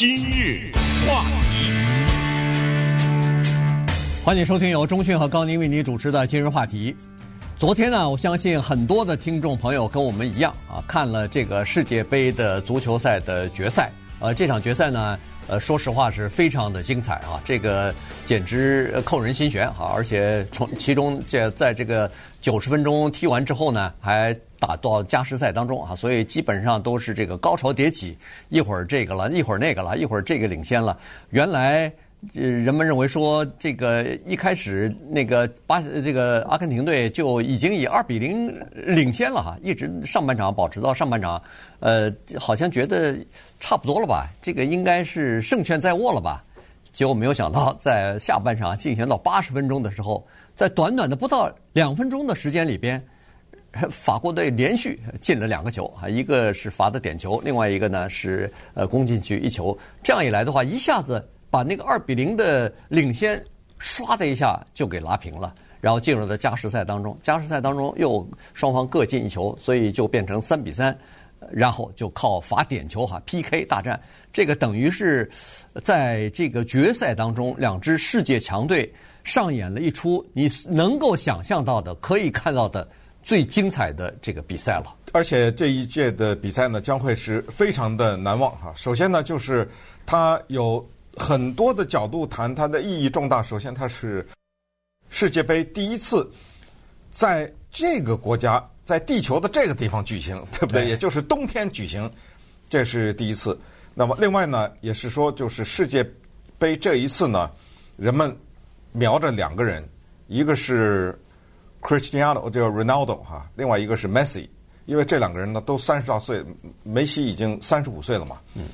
今日话题，欢迎收听由中讯和高宁为您主持的今日话题。昨天呢，我相信很多的听众朋友跟我们一样啊，看了这个世界杯的足球赛的决赛。呃，这场决赛呢，呃，说实话是非常的精彩啊，这个简直扣人心弦啊，而且从其中这在这个九十分钟踢完之后呢，还。打到加时赛当中啊，所以基本上都是这个高潮迭起，一会儿这个了，一会儿那个了，一会儿这个领先了。原来，呃，人们认为说这个一开始那个巴这个阿根廷队就已经以二比零领先了哈，一直上半场保持到上半场，呃，好像觉得差不多了吧，这个应该是胜券在握了吧。结果没有想到，在下半场进行到八十分钟的时候，在短短的不到两分钟的时间里边。法国队连续进了两个球啊，一个是罚的点球，另外一个呢是呃攻进去一球。这样一来的话，一下子把那个二比零的领先唰的一下就给拉平了，然后进入了加时赛当中。加时赛当中又双方各进一球，所以就变成三比三，然后就靠罚点球哈 PK 大战。这个等于是在这个决赛当中，两支世界强队上演了一出你能够想象到的、可以看到的。最精彩的这个比赛了，而且这一届的比赛呢，将会是非常的难忘哈。首先呢，就是它有很多的角度谈它的意义重大。首先，它是世界杯第一次在这个国家，在地球的这个地方举行，对不对？对。也就是冬天举行，这是第一次。那么，另外呢，也是说，就是世界杯这一次呢，人们瞄着两个人，一个是。Cristiano 叫 Ronaldo 哈，另外一个是 Messi，因为这两个人呢都三十多岁，梅西已经三十五岁了嘛。嗯。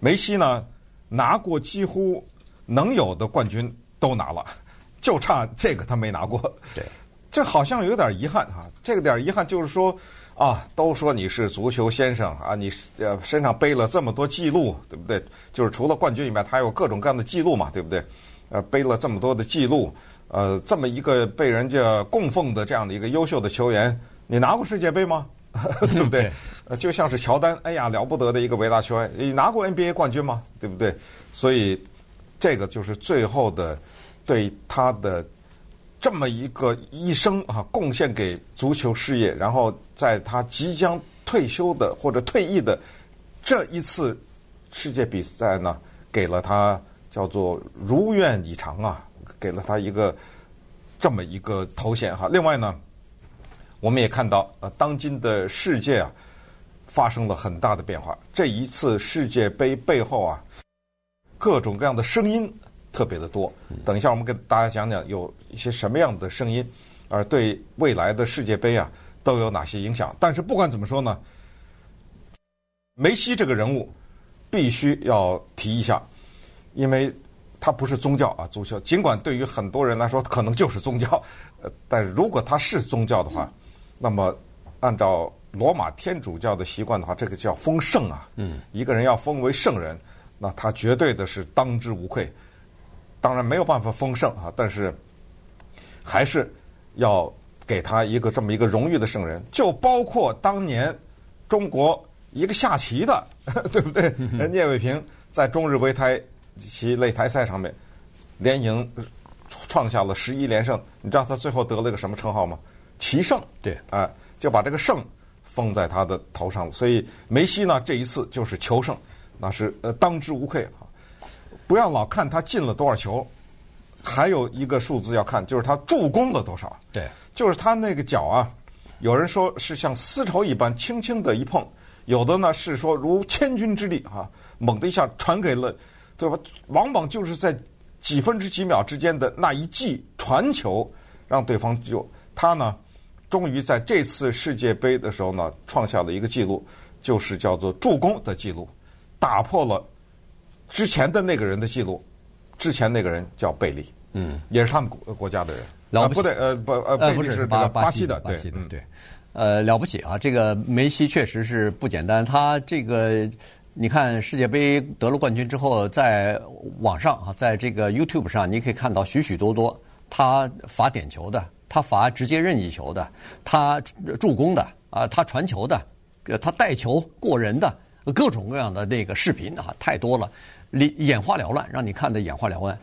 梅西呢拿过几乎能有的冠军都拿了，就差这个他没拿过。对。这好像有点遗憾哈，这个点遗憾就是说啊，都说你是足球先生啊，你呃身上背了这么多记录，对不对？就是除了冠军以外，他还有各种各样的记录嘛，对不对？呃，背了这么多的记录。呃，这么一个被人家供奉的这样的一个优秀的球员，你拿过世界杯吗？对不对？呃，就像是乔丹，哎呀，了不得的一个伟大球员，你拿过 NBA 冠军吗？对不对？所以，这个就是最后的对他的这么一个一生啊，贡献给足球事业，然后在他即将退休的或者退役的这一次世界比赛呢，给了他叫做如愿以偿啊。给了他一个这么一个头衔哈。另外呢，我们也看到呃，当今的世界啊，发生了很大的变化。这一次世界杯背后啊，各种各样的声音特别的多。等一下，我们跟大家讲讲有一些什么样的声音，而对未来的世界杯啊都有哪些影响。但是不管怎么说呢，梅西这个人物必须要提一下，因为。它不是宗教啊，足球。尽管对于很多人来说可能就是宗教，呃，但如果它是宗教的话，那么按照罗马天主教的习惯的话，这个叫封圣啊。嗯。一个人要封为圣人，那他绝对的是当之无愧。当然没有办法封圣啊，但是还是要给他一个这么一个荣誉的圣人。就包括当年中国一个下棋的，对不对？聂卫平在中日围台。其擂台赛上面连赢，创下了十一连胜。你知道他最后得了一个什么称号吗？棋圣。对，啊，就把这个圣封在他的头上了。所以梅西呢，这一次就是求胜，那是呃当之无愧。不要老看他进了多少球，还有一个数字要看，就是他助攻了多少。对，就是他那个脚啊，有人说是像丝绸一般轻轻的一碰，有的呢是说如千钧之力啊，猛的一下传给了。对吧？往往就是在几分之几秒之间的那一记传球，让对方就他呢，终于在这次世界杯的时候呢，创下了一个记录，就是叫做助攻的记录，打破了之前的那个人的记录。之前那个人叫贝利，嗯，也是他们国国家的人，了不对，呃不呃贝利是巴巴西的，巴西的，对，呃了不起啊！这个梅西确实是不简单，他这个。你看世界杯得了冠军之后，在网上啊，在这个 YouTube 上，你可以看到许许多多他罚点球的，他罚直接任意球的，他助攻的啊，他传球的，他带球过人的各种各样的那个视频啊，太多了，眼花缭乱，让你看的眼花缭乱。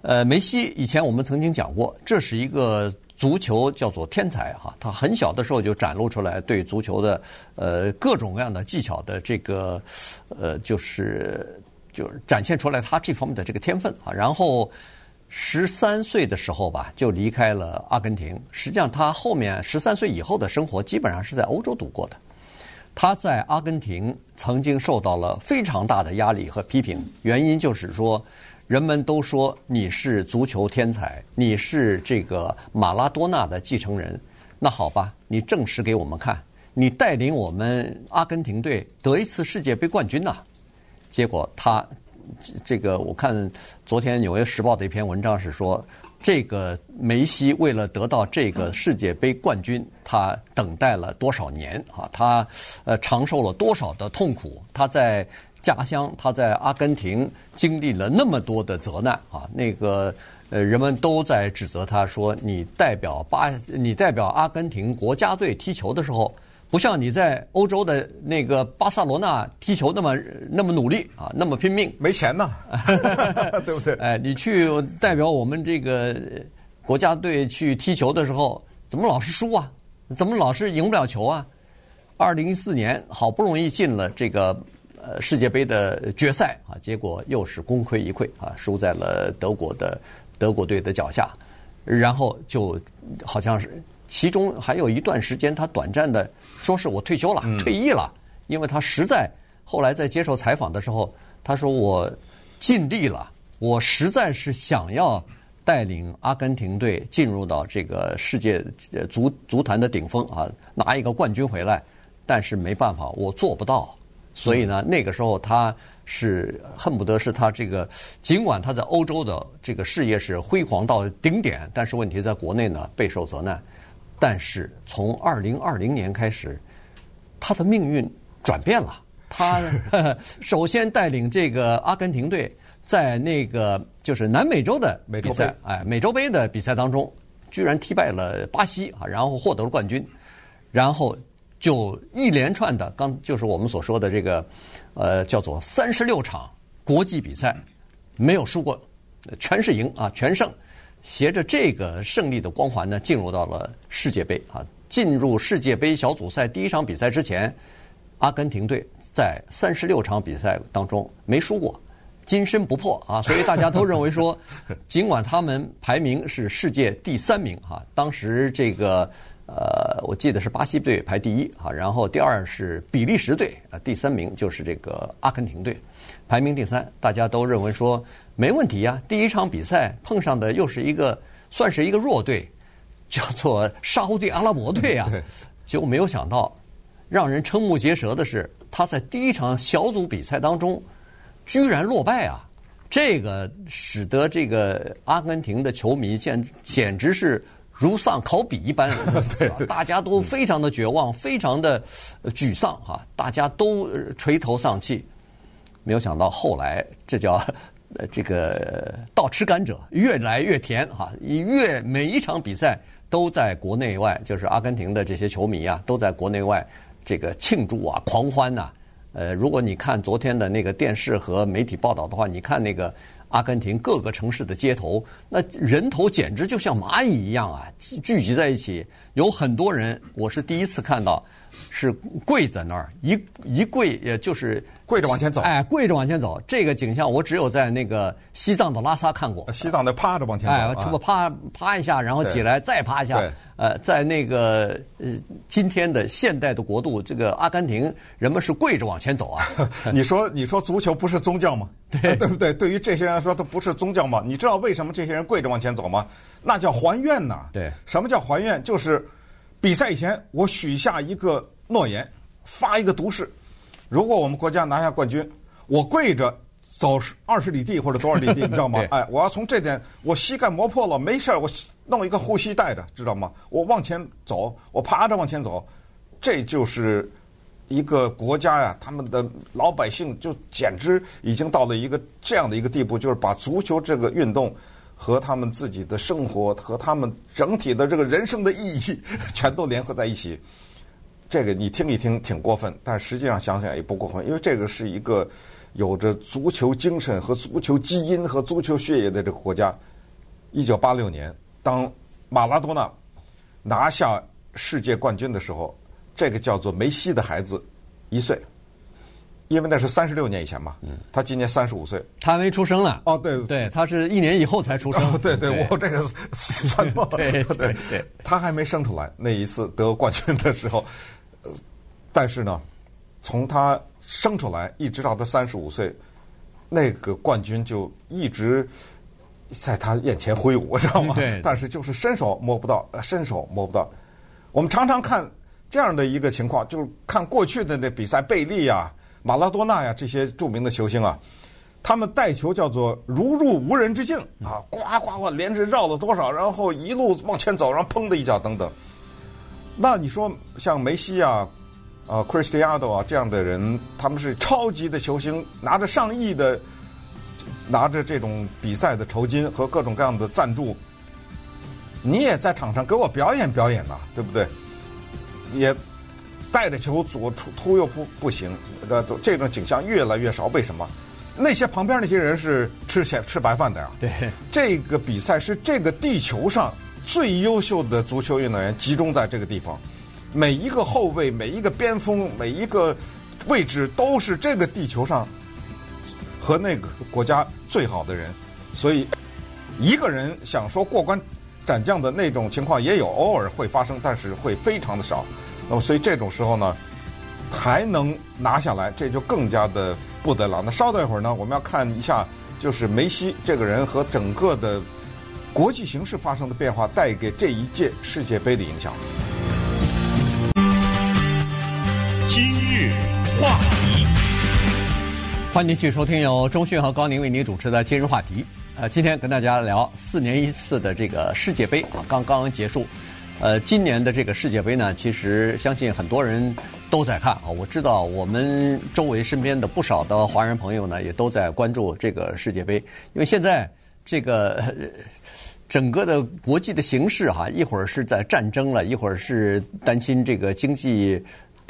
呃，梅西以前我们曾经讲过，这是一个足球叫做天才哈，他很小的时候就展露出来对足球的呃各种各样的技巧的这个呃就是就是展现出来他这方面的这个天分啊。然后十三岁的时候吧，就离开了阿根廷。实际上他后面十三岁以后的生活基本上是在欧洲度过的。他在阿根廷曾经受到了非常大的压力和批评，原因就是说。人们都说你是足球天才，你是这个马拉多纳的继承人。那好吧，你证实给我们看，你带领我们阿根廷队得一次世界杯冠军呐。结果他这个，我看昨天《纽约时报》的一篇文章是说，这个梅西为了得到这个世界杯冠军，他等待了多少年啊？他呃承受了多少的痛苦？他在。家乡，他在阿根廷经历了那么多的责难啊，那个呃，人们都在指责他说：“你代表巴，你代表阿根廷国家队踢球的时候，不像你在欧洲的那个巴塞罗那踢球那么那么努力啊，那么拼命。”没钱呢，对不对？哎，你去代表我们这个国家队去踢球的时候，怎么老是输啊？怎么老是赢不了球啊？二零一四年好不容易进了这个。呃，世界杯的决赛啊，结果又是功亏一篑啊，输在了德国的德国队的脚下，然后就好像是其中还有一段时间，他短暂的说是我退休了，退役了，因为他实在后来在接受采访的时候，他说我尽力了，我实在是想要带领阿根廷队进入到这个世界足足坛的顶峰啊，拿一个冠军回来，但是没办法，我做不到。所以呢，那个时候他是恨不得是他这个，尽管他在欧洲的这个事业是辉煌到顶点，但是问题在国内呢备受责难。但是从二零二零年开始，他的命运转变了。他首先带领这个阿根廷队在那个就是南美洲的比赛，哎，美洲杯的比赛当中，居然踢败了巴西啊，然后获得了冠军，然后。就一连串的，刚就是我们所说的这个，呃，叫做三十六场国际比赛，没有输过，全是赢啊，全胜，携着这个胜利的光环呢，进入到了世界杯啊。进入世界杯小组赛第一场比赛之前，阿根廷队在三十六场比赛当中没输过，金身不破啊，所以大家都认为说，尽管他们排名是世界第三名啊，当时这个。呃，我记得是巴西队排第一啊，然后第二是比利时队啊，第三名就是这个阿根廷队，排名第三。大家都认为说没问题呀，第一场比赛碰上的又是一个算是一个弱队，叫做沙乌地阿拉伯队啊。结果没有想到，让人瞠目结舌的是，他在第一场小组比赛当中居然落败啊！这个使得这个阿根廷的球迷简简直是。如丧考妣一般，对，大家都非常的绝望，非常的沮丧啊，大家都垂头丧气。没有想到后来，这叫 这个倒吃甘蔗，越来越甜哈。越每一场比赛都在国内外，就是阿根廷的这些球迷啊，都在国内外这个庆祝啊，狂欢呐。呃，如果你看昨天的那个电视和媒体报道的话，你看那个。阿根廷各个城市的街头，那人头简直就像蚂蚁一样啊，聚集在一起，有很多人，我是第一次看到，是跪在那儿，一一跪，也就是。跪着往前走，哎，跪着往前走，这个景象我只有在那个西藏的拉萨看过。西藏的趴着往前走，哎，这么趴趴一下，然后起来再趴一下。呃，在那个呃今天的现代的国度，这个阿根廷人们是跪着往前走啊。你说，你说足球不是宗教吗？对，对不对？对于这些人来说，它不是宗教吗？你知道为什么这些人跪着往前走吗？那叫还愿呐。对，什么叫还愿？就是比赛以前我许下一个诺言，发一个毒誓。如果我们国家拿下冠军，我跪着走二十里地或者多少里地，你知道吗？哎，我要从这点，我膝盖磨破了，没事儿，我弄一个护膝带着，知道吗？我往前走，我爬着往前走，这就是一个国家呀，他们的老百姓就简直已经到了一个这样的一个地步，就是把足球这个运动和他们自己的生活和他们整体的这个人生的意义 全都联合在一起。这个你听一听挺过分，但实际上想想也不过分，因为这个是一个有着足球精神和足球基因和足球血液的这个国家。一九八六年，当马拉多纳拿下世界冠军的时候，这个叫做梅西的孩子一岁。因为那是三十六年以前嘛，他今年三十五岁，他还没出生呢。哦，对对，他是一年以后才出生。哦、对对，我这个算错了。对对对，对，他还没生出来那一次得冠军的时候，但是呢，从他生出来一直到他三十五岁，那个冠军就一直在他眼前挥舞，知道吗？对。但是就是伸手摸不到，伸手摸不到。我们常常看这样的一个情况，就是看过去的那比赛，贝利呀。马拉多纳呀，这些著名的球星啊，他们带球叫做如入无人之境啊，呱呱呱，连着绕了多少，然后一路往前走，然后砰的一脚等等。那你说像梅西啊、呃克里斯蒂亚诺啊这样的人，他们是超级的球星，拿着上亿的，拿着这种比赛的酬金和各种各样的赞助，你也在场上给我表演表演呐，对不对？也。带着球左突突右不不行，呃这种景象越来越少。为什么？那些旁边那些人是吃钱吃白饭的呀？对，这个比赛是这个地球上最优秀的足球运动员集中在这个地方，每一个后卫、每一个边锋、每一个位置都是这个地球上和那个国家最好的人，所以一个人想说过关斩将的那种情况也有，偶尔会发生，但是会非常的少。那么，所以这种时候呢，还能拿下来，这就更加的不得了。那稍等一会儿呢，我们要看一下，就是梅西这个人和整个的国际形势发生的变化带给这一届世界杯的影响。今日话题，欢迎继续收听由钟讯和高宁为您主持的今日话题。呃，今天跟大家聊四年一次的这个世界杯啊，刚刚结束。呃，今年的这个世界杯呢，其实相信很多人都在看啊。我知道我们周围身边的不少的华人朋友呢，也都在关注这个世界杯，因为现在这个 整个的国际的形势哈，一会儿是在战争了，一会儿是担心这个经济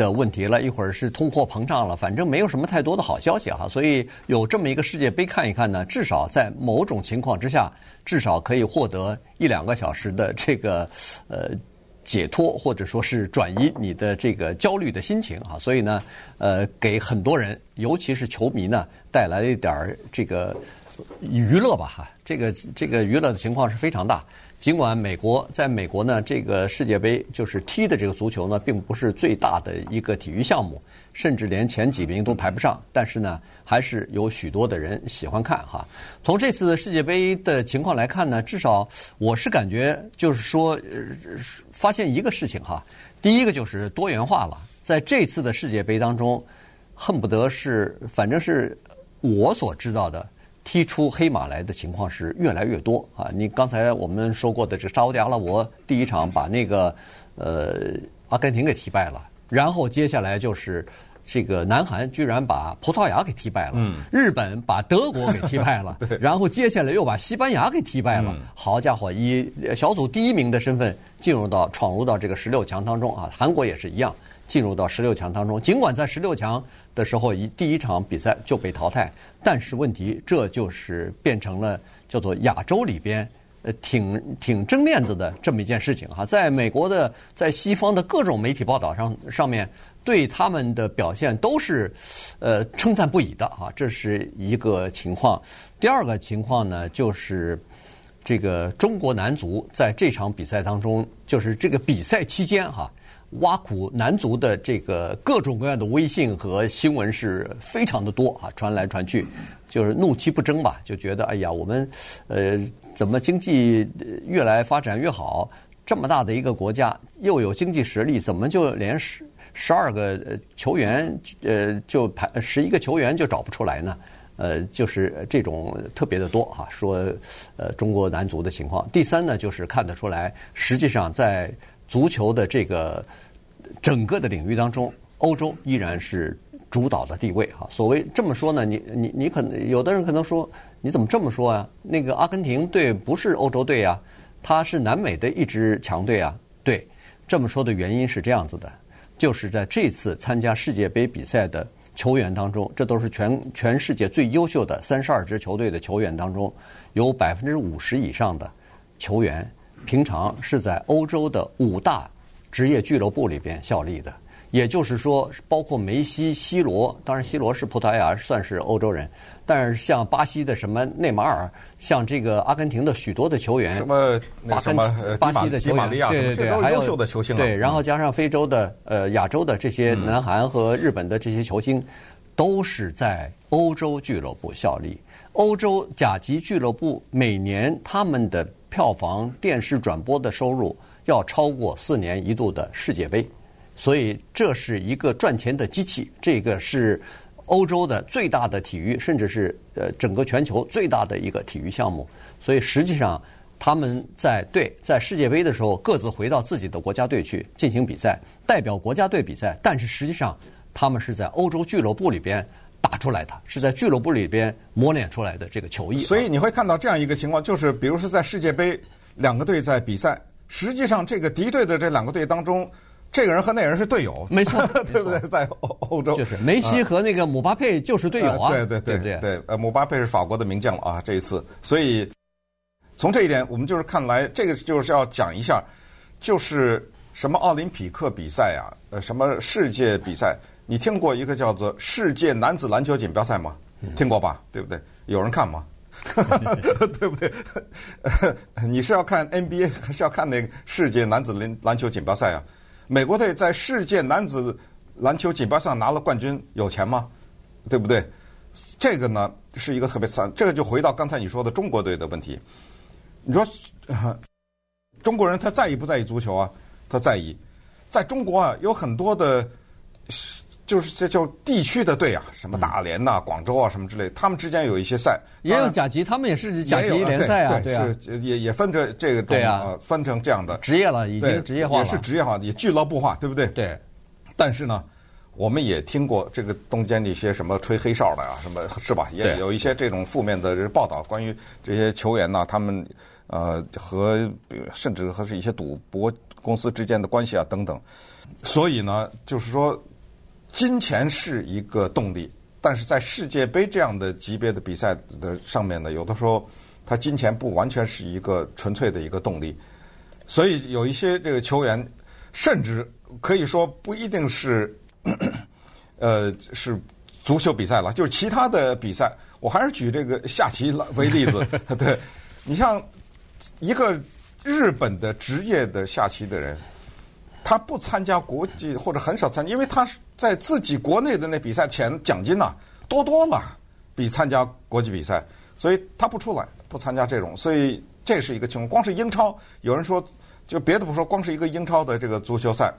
的问题了，一会儿是通货膨胀了，反正没有什么太多的好消息哈。所以有这么一个世界杯看一看呢，至少在某种情况之下。至少可以获得一两个小时的这个呃解脱，或者说是转移你的这个焦虑的心情啊。所以呢，呃，给很多人，尤其是球迷呢，带来一点这个娱乐吧哈。这个这个娱乐的情况是非常大。尽管美国在美国呢，这个世界杯就是踢的这个足球呢，并不是最大的一个体育项目，甚至连前几名都排不上。但是呢，还是有许多的人喜欢看哈。从这次世界杯的情况来看呢，至少我是感觉就是说，呃发现一个事情哈。第一个就是多元化了，在这次的世界杯当中，恨不得是反正是我所知道的。踢出黑马来的情况是越来越多啊！你刚才我们说过的这沙乌地阿拉伯第一场把那个呃阿根廷给踢败了，然后接下来就是这个南韩居然把葡萄牙给踢败了，嗯，日本把德国给踢败了，然后接下来又把西班牙给踢败了。好家伙，以小组第一名的身份进入到闯入到这个十六强当中啊！韩国也是一样。进入到十六强当中，尽管在十六强的时候，一第一场比赛就被淘汰，但是问题这就是变成了叫做亚洲里边呃挺挺争面子的这么一件事情哈。在美国的，在西方的各种媒体报道上上面，对他们的表现都是呃称赞不已的哈。这是一个情况。第二个情况呢，就是这个中国男足在这场比赛当中，就是这个比赛期间哈。挖苦男足的这个各种各样的微信和新闻是非常的多啊，传来传去，就是怒其不争吧，就觉得哎呀，我们呃怎么经济越来发展越好，这么大的一个国家又有经济实力，怎么就连十十二个球员呃就排十一个球员就找不出来呢？呃，就是这种特别的多哈，说呃中国男足的情况。第三呢，就是看得出来，实际上在。足球的这个整个的领域当中，欧洲依然是主导的地位哈。所谓这么说呢，你你你可能有的人可能说，你怎么这么说啊？那个阿根廷队不是欧洲队啊，它是南美的一支强队啊。对，这么说的原因是这样子的，就是在这次参加世界杯比赛的球员当中，这都是全全世界最优秀的三十二支球队的球员当中，有百分之五十以上的球员平常是在欧洲的五大职业俱乐部里边效力的。也就是说，包括梅西、C 罗，当然 C 罗是葡萄牙，算是欧洲人。但是像巴西的什么内马尔，像这个阿根廷的许多的球员，什么那什么巴西的球员，对对对，还有优秀的球星。对，然后加上非洲的、呃亚洲的这些南韩和日本的这些球星，嗯、都是在欧洲俱乐部效力。欧洲甲级俱乐部每年他们的票房、电视转播的收入要超过四年一度的世界杯。所以这是一个赚钱的机器，这个是欧洲的最大的体育，甚至是呃整个全球最大的一个体育项目。所以实际上他们在对在世界杯的时候各自回到自己的国家队去进行比赛，代表国家队比赛。但是实际上他们是在欧洲俱乐部里边打出来的，是在俱乐部里边磨练出来的这个球艺。所以你会看到这样一个情况，就是比如说在世界杯两个队在比赛，实际上这个敌对的这两个队当中。这个人和那个人是队友，没错，对不对？在欧欧洲，就是梅西和那个姆巴佩就是队友啊，对对对对对。呃，姆巴佩是法国的名将了啊，这一次，所以从这一点，我们就是看来，这个就是要讲一下，就是什么奥林匹克比赛啊，呃，什么世界比赛，你听过一个叫做世界男子篮球锦标赛吗？听过吧？对不对？有人看吗？对不对？你是要看 NBA 还是要看那个世界男子篮篮球锦标赛啊？美国队在世界男子篮球锦标赛拿了冠军，有钱吗？对不对？这个呢是一个特别惨。这个就回到刚才你说的中国队的问题。你说中国人他在意不在意足球啊？他在意。在中国啊，有很多的，就是这叫地区的队啊，什么大连呐、广州啊什么之类，他们之间有一些赛。也有甲级，他们也是甲级联赛啊，对啊，也也分着这个种啊，分成这样的职业了，已经职业化了，也是职业化，也俱乐部化，对不对？对。但是呢，我们也听过这个中间的一些什么吹黑哨的啊，什么是吧？也有一些这种负面的报道，关于这些球员呢，他们呃和甚至和是一些赌博公司之间的关系啊等等。所以呢，就是说，金钱是一个动力。但是在世界杯这样的级别的比赛的上面呢，有的时候他金钱不完全是一个纯粹的一个动力，所以有一些这个球员，甚至可以说不一定是，呃，是足球比赛了，就是其他的比赛。我还是举这个下棋为例子，对，你像一个日本的职业的下棋的人。他不参加国际或者很少参加，因为他在自己国内的那比赛钱奖金呐多多了，比参加国际比赛，所以他不出来，不参加这种，所以这是一个情况。光是英超，有人说就别的不说，光是一个英超的这个足球赛，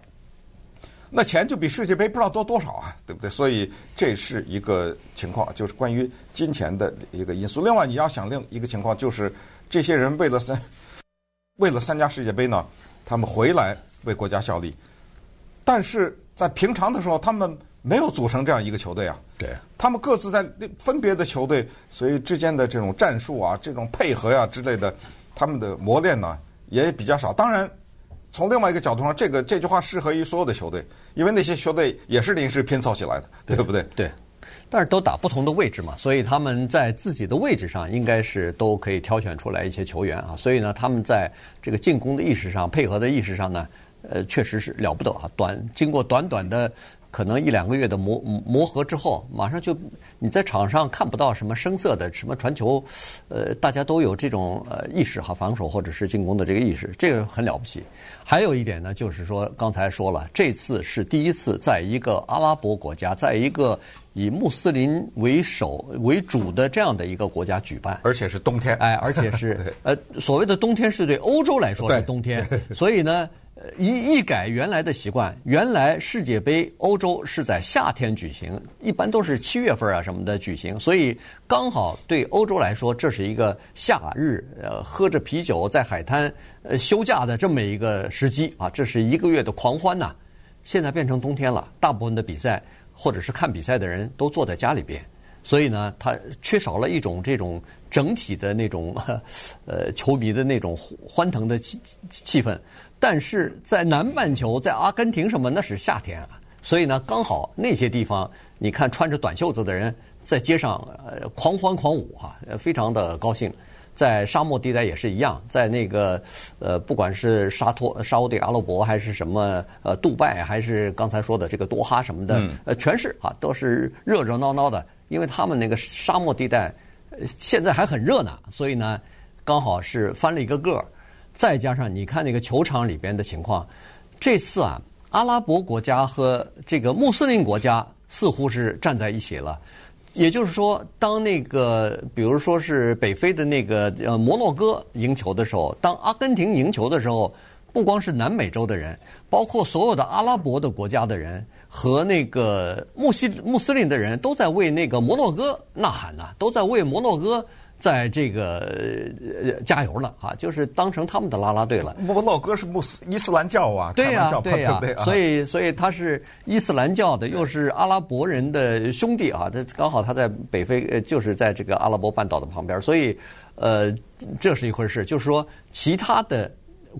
那钱就比世界杯不知道多多少啊，对不对？所以这是一个情况，就是关于金钱的一个因素。另外，你要想另一个情况，就是这些人为了三为了参加世界杯呢，他们回来。为国家效力，但是在平常的时候，他们没有组成这样一个球队啊。对，他们各自在分别的球队，所以之间的这种战术啊、这种配合呀、啊、之类的，他们的磨练呢也比较少。当然，从另外一个角度上，这个这句话适合于所有的球队，因为那些球队也是临时拼凑起来的，对不对？对。但是都打不同的位置嘛，所以他们在自己的位置上应该是都可以挑选出来一些球员啊。所以呢，他们在这个进攻的意识上、配合的意识上呢。呃，确实是了不得啊！短经过短短的可能一两个月的磨磨合之后，马上就你在场上看不到什么生涩的什么传球，呃，大家都有这种呃意识哈，防守或者是进攻的这个意识，这个很了不起。还有一点呢，就是说刚才说了，这次是第一次在一个阿拉伯国家，在一个以穆斯林为首为主的这样的一个国家举办，而且是冬天，哎，而且是 呃所谓的冬天是对欧洲来说是冬天，所以呢。一一改原来的习惯，原来世界杯欧洲是在夏天举行，一般都是七月份啊什么的举行，所以刚好对欧洲来说，这是一个夏日，呃，喝着啤酒在海滩呃休假的这么一个时机啊，这是一个月的狂欢呐、现在变成冬天了，大部分的比赛或者是看比赛的人都坐在家里边，所以呢，他缺少了一种这种整体的那种 呃球迷的那种欢腾的气气氛。但是在南半球，在阿根廷什么，那是夏天啊，所以呢，刚好那些地方，你看穿着短袖子的人在街上呃狂欢狂舞哈，非常的高兴。在沙漠地带也是一样，在那个呃，不管是沙托、沙乌地阿拉伯还是什么呃，杜拜还是刚才说的这个多哈什么的，呃，全是啊，都是热热闹闹的。因为他们那个沙漠地带现在还很热呢，所以呢，刚好是翻了一个个儿。再加上你看那个球场里边的情况，这次啊，阿拉伯国家和这个穆斯林国家似乎是站在一起了。也就是说，当那个，比如说是北非的那个呃摩洛哥赢球的时候，当阿根廷赢球的时候，不光是南美洲的人，包括所有的阿拉伯的国家的人和那个穆西穆斯林的人都在为那个摩洛哥呐喊呐，都在为摩洛哥。在这个呃加油了啊，就是当成他们的拉拉队了。摩洛哥是穆斯伊斯兰教啊，对呀、啊，对呀、啊，所以所以他是伊斯兰教的，又是阿拉伯人的兄弟啊。这刚好他在北非，就是在这个阿拉伯半岛的旁边，所以呃，这是一回事。就是说，其他的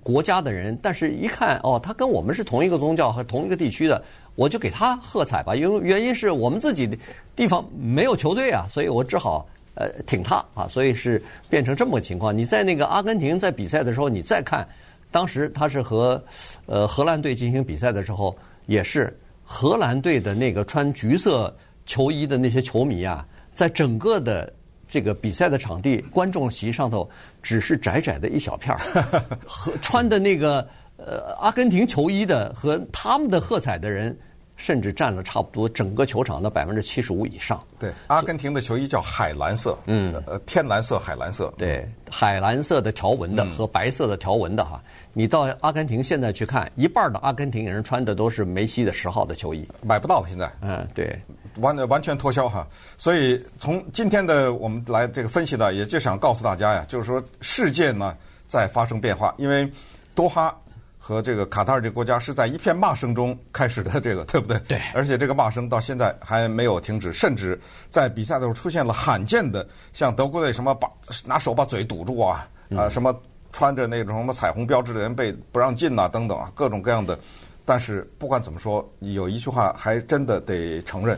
国家的人，但是一看哦，他跟我们是同一个宗教和同一个地区的，我就给他喝彩吧。因为原因是我们自己的地方没有球队啊，所以我只好。呃，挺他啊，所以是变成这么个情况。你在那个阿根廷在比赛的时候，你再看，当时他是和呃荷兰队进行比赛的时候，也是荷兰队的那个穿橘色球衣的那些球迷啊，在整个的这个比赛的场地观众席上头，只是窄窄的一小片儿，和穿的那个呃阿根廷球衣的和他们的喝彩的人。甚至占了差不多整个球场的百分之七十五以上。对，阿根廷的球衣叫海蓝色，嗯，呃，天蓝色、海蓝色。对，海蓝色的条纹的和白色的条纹的哈，你到阿根廷现在去看，一半的阿根廷人穿的都是梅西的十号的球衣，买不到了现在。嗯，对，完完全脱销哈。所以从今天的我们来这个分析呢，也就想告诉大家呀，就是说世界呢在发生变化，因为多哈。和这个卡塔尔这个国家是在一片骂声中开始的，这个对不对？对。而且这个骂声到现在还没有停止，甚至在比赛的时候出现了罕见的，像德国队什么把拿手把嘴堵住啊，啊什么穿着那种什么彩虹标志的人被不让进呐等等啊，各种各样的。但是不管怎么说，有一句话还真的得承认，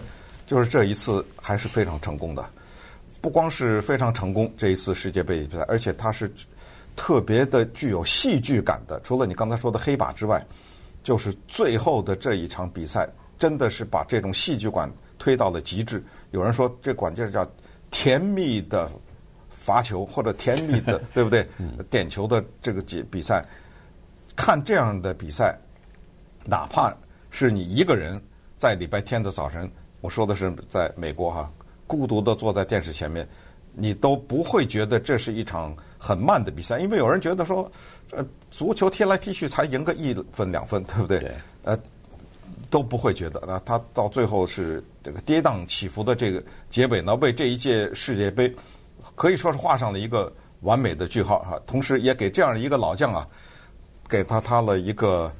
就是这一次还是非常成功的。不光是非常成功这一次世界杯比赛，而且它是。特别的具有戏剧感的，除了你刚才说的黑马之外，就是最后的这一场比赛，真的是把这种戏剧感推到了极致。有人说这管键叫甜蜜的罚球，或者甜蜜的，对不对？点球的这个比比赛，看这样的比赛，哪怕是你一个人在礼拜天的早晨，我说的是在美国哈，孤独的坐在电视前面，你都不会觉得这是一场。很慢的比赛，因为有人觉得说，呃，足球踢来踢去才赢个一分两分，对不对？对。呃，都不会觉得。那他到最后是这个跌宕起伏的这个结尾呢，为这一届世界杯可以说是画上了一个完美的句号哈。同时也给这样一个老将啊，给他他了一个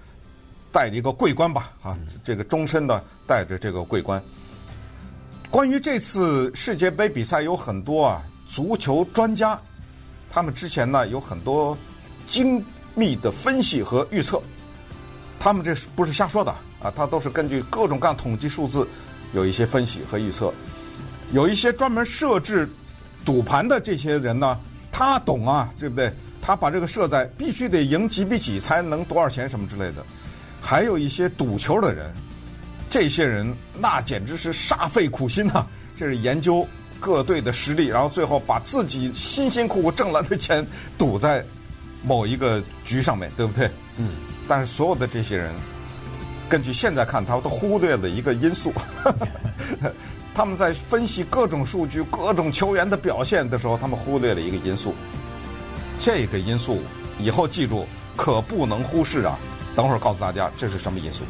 带一个桂冠吧，啊，这个终身的带着这个桂冠。关于这次世界杯比赛，有很多啊，足球专家。他们之前呢有很多精密的分析和预测，他们这不是瞎说的啊？他都是根据各种各样统计数字有一些分析和预测。有一些专门设置赌盘的这些人呢，他懂啊，对不对？他把这个设在必须得赢几比几才能多少钱什么之类的。还有一些赌球的人，这些人那简直是煞费苦心呐，这是研究。各队的实力，然后最后把自己辛辛苦苦挣来的钱赌在某一个局上面，对不对？嗯。但是所有的这些人，根据现在看，他们都忽略了一个因素。他们在分析各种数据、各种球员的表现的时候，他们忽略了一个因素。这个因素以后记住，可不能忽视啊！等会儿告诉大家这是什么因素。